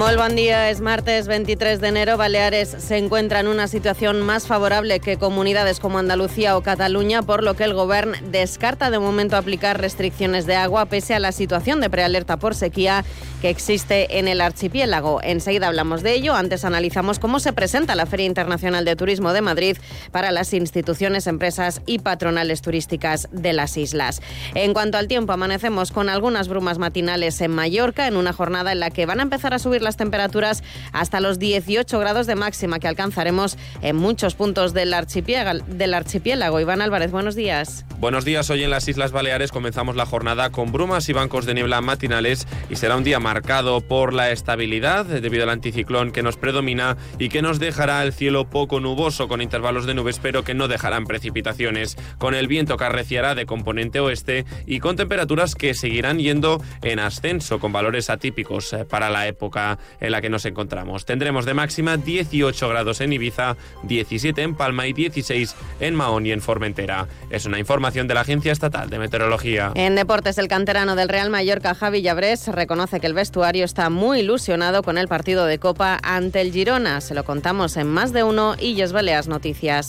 Muy buen día, es martes 23 de enero. Baleares se encuentra en una situación más favorable que comunidades como Andalucía o Cataluña, por lo que el Gobierno descarta de momento aplicar restricciones de agua pese a la situación de prealerta por sequía que existe en el archipiélago. Enseguida hablamos de ello. Antes analizamos cómo se presenta la Feria Internacional de Turismo de Madrid para las instituciones, empresas y patronales turísticas de las islas. En cuanto al tiempo, amanecemos con algunas brumas matinales en Mallorca en una jornada en la que van a empezar a subir las temperaturas hasta los 18 grados de máxima que alcanzaremos en muchos puntos del archipiélago. Del archipiélago. Iván Álvarez, buenos días. Buenos días. Hoy en las Islas Baleares comenzamos la jornada con brumas y bancos de niebla matinales y será un día marcado por la estabilidad debido al anticiclón que nos predomina y que nos dejará el cielo poco nuboso con intervalos de nubes pero que no dejarán precipitaciones. Con el viento que arreciará de componente oeste y con temperaturas que seguirán yendo en ascenso con valores atípicos eh, para la época en la que nos encontramos. Tendremos de máxima 18 grados en Ibiza, 17 en Palma y 16 en Mahón y en Formentera. Es una información de la Agencia Estatal de Meteorología. En deportes, el canterano del Real Mallorca, Javi Llabrés, reconoce que el vestuario está muy ilusionado con el partido de Copa ante el Girona. Se lo contamos en más de uno y Yes Baleas Noticias.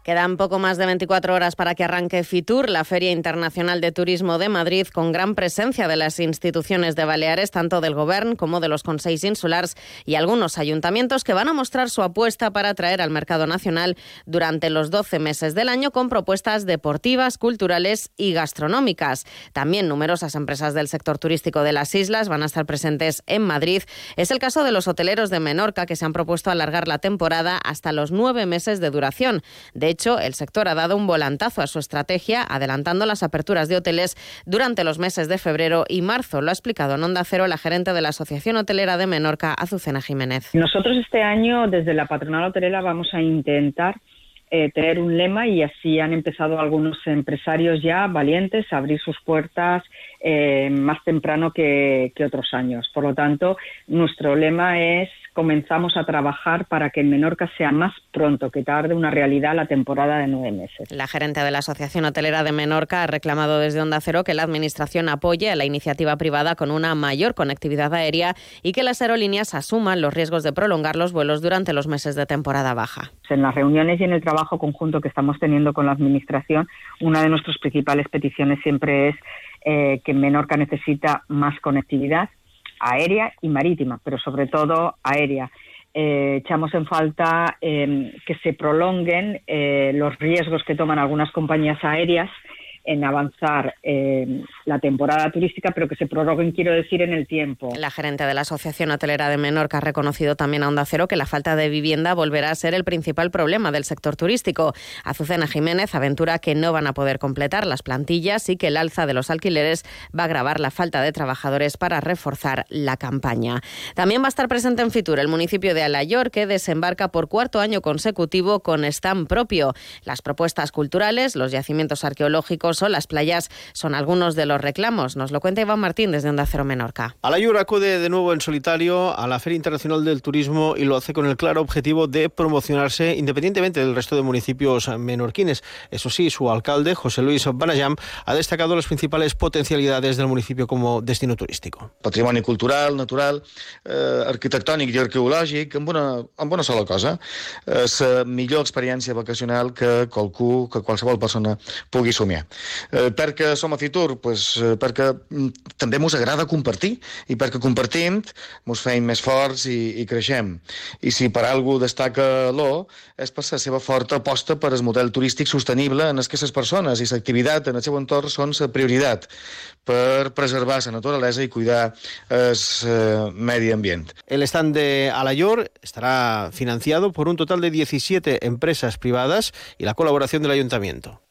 Quedan poco más de 24 horas para que arranque FITUR, la Feria Internacional de Turismo de Madrid, con gran presencia de las instituciones de Baleares, tanto del Gobierno como de los Consejos Insulares y algunos ayuntamientos que van a mostrar su apuesta para atraer al mercado nacional durante los 12 meses del año con propuestas deportivas, culturales y gastronómicas. También numerosas empresas del sector turístico de las islas van a estar presentes en Madrid. Es el caso de los hoteleros de Menorca que se han propuesto alargar la temporada hasta los nueve meses de duración. De hecho, el sector ha dado un volantazo a su estrategia, adelantando las aperturas de hoteles durante los meses de febrero y marzo. Lo ha explicado en Onda Cero la gerente de la Asociación Hotelera de Menorca, Azucena Jiménez. Nosotros este año, desde la patronal hotelera, vamos a intentar eh, tener un lema y así han empezado algunos empresarios ya valientes a abrir sus puertas eh, más temprano que, que, otros años. Por lo tanto, nuestro lema es comenzamos a trabajar para que en Menorca sea más pronto que tarde una realidad la temporada de nueve meses. La gerente de la Asociación Hotelera de Menorca ha reclamado desde Onda Cero que la Administración apoye a la iniciativa privada con una mayor conectividad aérea y que las aerolíneas asuman los riesgos de prolongar los vuelos durante los meses de temporada baja. En las reuniones y en el trabajo conjunto que estamos teniendo con la Administración, una de nuestras principales peticiones siempre es eh, que Menorca necesita más conectividad aérea y marítima, pero sobre todo aérea. Eh, echamos en falta eh, que se prolonguen eh, los riesgos que toman algunas compañías aéreas en avanzar eh, la temporada turística, pero que se prorroguen, quiero decir, en el tiempo. La gerente de la Asociación Hotelera de Menorca ha reconocido también a Onda Cero que la falta de vivienda volverá a ser el principal problema del sector turístico. Azucena Jiménez aventura que no van a poder completar las plantillas y que el alza de los alquileres va a agravar la falta de trabajadores para reforzar la campaña. También va a estar presente en Fitur el municipio de Alayor, que desembarca por cuarto año consecutivo con stand propio. Las propuestas culturales, los yacimientos arqueológicos, o las playas son algunos de los reclamos. Nos lo cuenta Iván Martín desde Onda Cero Menorca. Alayur acude de nuevo en solitario a la Feria Internacional del Turismo y lo hace con el claro objetivo de promocionarse independientemente del resto de municipios menorquines. Eso sí, su alcalde, José Luis Banayam, ha destacado las principales potencialidades del municipio como destino turístico. Patrimoni cultural, natural, eh, arquitectònic i arqueològic, amb una, amb una sola cosa. És la millor experiència vacacional que qualcú, que qualsevol persona pugui somiar. Eh, perquè som a Fitur? Pues, eh, perquè mm, també ens agrada compartir i perquè compartint ens feim més forts i, i creixem. I si per algú destaca l'O és per la seva forta aposta per el model turístic sostenible en què les persones i l'activitat en el seu entorn són la prioritat per preservar la naturalesa i cuidar el eh, medi ambient. El stand de Alayor estará financiado por un total de 17 empresas privadas y la colaboración del ayuntamiento.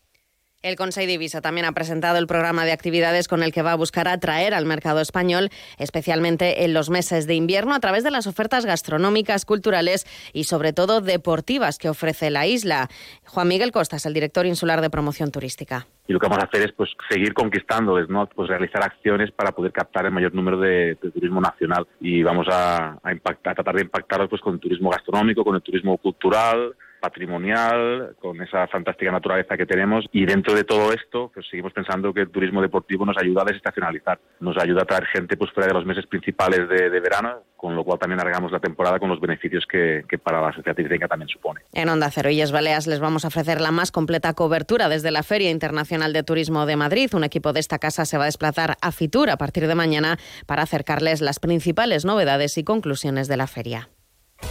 El Consejo de Divisa también ha presentado el programa de actividades con el que va a buscar atraer al mercado español, especialmente en los meses de invierno, a través de las ofertas gastronómicas, culturales y sobre todo deportivas que ofrece la isla. Juan Miguel Costas, el director insular de promoción turística. Y lo que vamos a hacer es pues seguir conquistándoles, ¿no? Pues realizar acciones para poder captar el mayor número de, turismo nacional y vamos a, impactar, a tratar de impactarlos pues con el turismo gastronómico, con el turismo cultural, patrimonial, con esa fantástica naturaleza que tenemos. Y dentro de todo esto, pues seguimos pensando que el turismo deportivo nos ayuda a desestacionalizar, nos ayuda a traer gente pues fuera de los meses principales de, verano, con lo cual también alargamos la temporada con los beneficios que, para la sociedad turística también supone. En Onda Cero y Baleas les vamos a ofrecer la más completa cobertura desde la Feria Internacional de Turismo de Madrid. Un equipo de esta casa se va a desplazar a Fitur a partir de mañana para acercarles las principales novedades y conclusiones de la feria.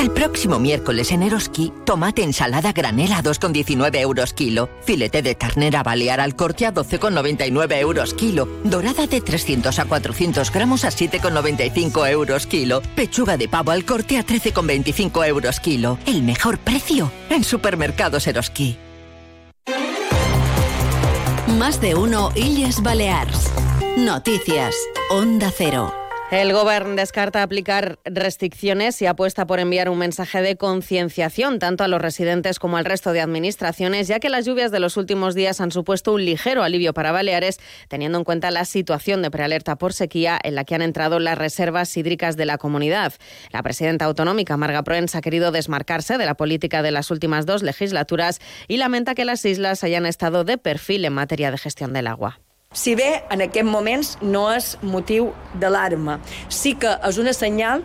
El próximo miércoles en Eroski, tomate ensalada granela a 2,19 euros kilo, filete de ternera balear al corte a 12,99 euros kilo, dorada de 300 a 400 gramos a 7,95 euros kilo, pechuga de pavo al corte a 13,25 euros kilo. El mejor precio en supermercados Eroski. Más de uno Illes Balears. Noticias. Onda Cero. El Gobierno descarta aplicar restricciones y apuesta por enviar un mensaje de concienciación tanto a los residentes como al resto de administraciones, ya que las lluvias de los últimos días han supuesto un ligero alivio para Baleares, teniendo en cuenta la situación de prealerta por sequía en la que han entrado las reservas hídricas de la comunidad. La presidenta autonómica, Marga Proens, ha querido desmarcarse de la política de las últimas dos legislaturas y lamenta que las islas hayan estado de perfil en materia de gestión del agua. Si bé en aquest moments no és motiu d'alarma, sí que és una senyal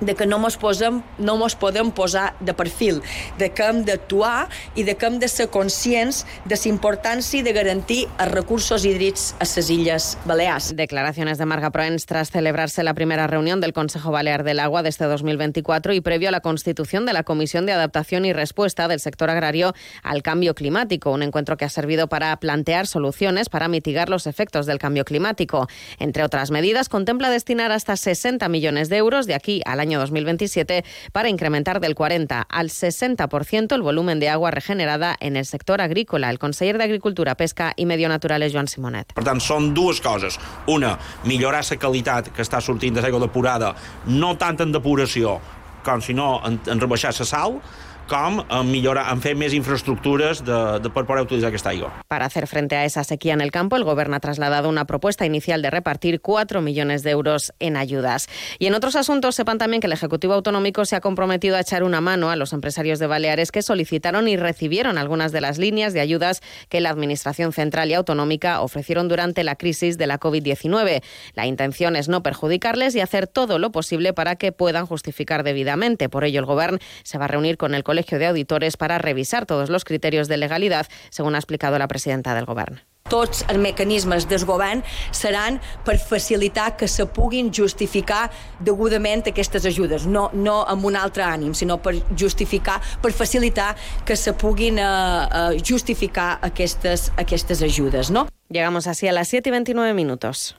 de que no mos, posem, no mos podem posar de perfil, de que hem d'actuar i de que hem de ser conscients de la importància de garantir els recursos hídrics a les Illes Balears. Declaraciones de Marga Proens tras celebrarse la primera reunión del Consejo Balear del Agua de este 2024 y previo a la constitución de la Comisión de Adaptación y Respuesta del sector agrario al cambio climático, un encuentro que ha servido para plantear soluciones para mitigar los efectos del cambio climático. Entre otras medidas, contempla destinar hasta 60 millones de euros de aquí al año 2027 para incrementar del 40 al 60% el volumen de agua regenerada en el sector agrícola. El conseller d'Agricultura, Pesca i Medio Natural és Joan Simonet. Per tant, són dues coses. Una, millorar la qualitat que està sortint de l'aigua depurada, no tant en depuració com si no en, en rebaixar la sal, com en millorar, en fer més infraestructures de, de per poder utilitzar aquesta aigua. Para hacer frente a esa sequía en el campo, el Gobierno ha trasladado una propuesta inicial de repartir 4 millones de euros en ayudas. Y en otros asuntos, sepan también que el Ejecutivo Autonómico se ha comprometido a echar una mano a los empresarios de Baleares que solicitaron y recibieron algunas de las líneas de ayudas que la Administración Central y Autonómica ofrecieron durante la crisis de la COVID-19. La intención es no perjudicarles y hacer todo lo posible para que puedan justificar debidamente. Por ello, el Gobierno se va a reunir con el Colegio de Auditores para revisar todos los criterios de legalidad, según ha explicado la presidenta del Govern. Tots els mecanismes del govern seran per facilitar que se puguin justificar degudament aquestes ajudes, no, no amb un altre ànim, sinó per justificar, per facilitar que se puguin uh, uh, justificar aquestes, aquestes ajudes. No? Llegamos así a las 7 y 29 minutos.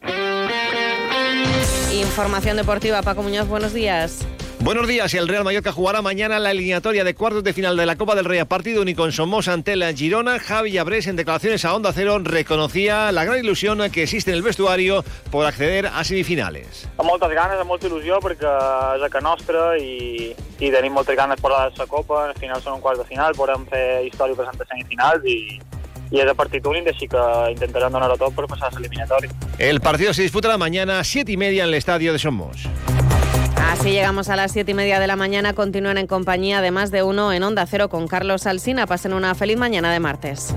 Información deportiva, Paco Muñoz, buenos días. Buenos días. El Real Mallorca jugará mañana la eliminatoria de cuartos de final de la Copa del Rey a partido único en Somos ante la Girona. Javi Abrés, en declaraciones a Onda Cero, reconocía la gran ilusión que existe en el vestuario por acceder a semifinales. Amb moltes ganes, amb molta il·lusió, perquè és a que nostra i, i tenim moltes ganes por la Copa. Al final són un quart de final, podem fer història passant a semifinals i, y es de partido único, así que intentarán donar a todo por pasar a eliminatoria. El partido se disputará mañana a siete y media en el estadio de Somos. Así llegamos a las siete y media de la mañana. Continúan en compañía de más de uno en Onda Cero con Carlos Alsina. Pasen una feliz mañana de martes.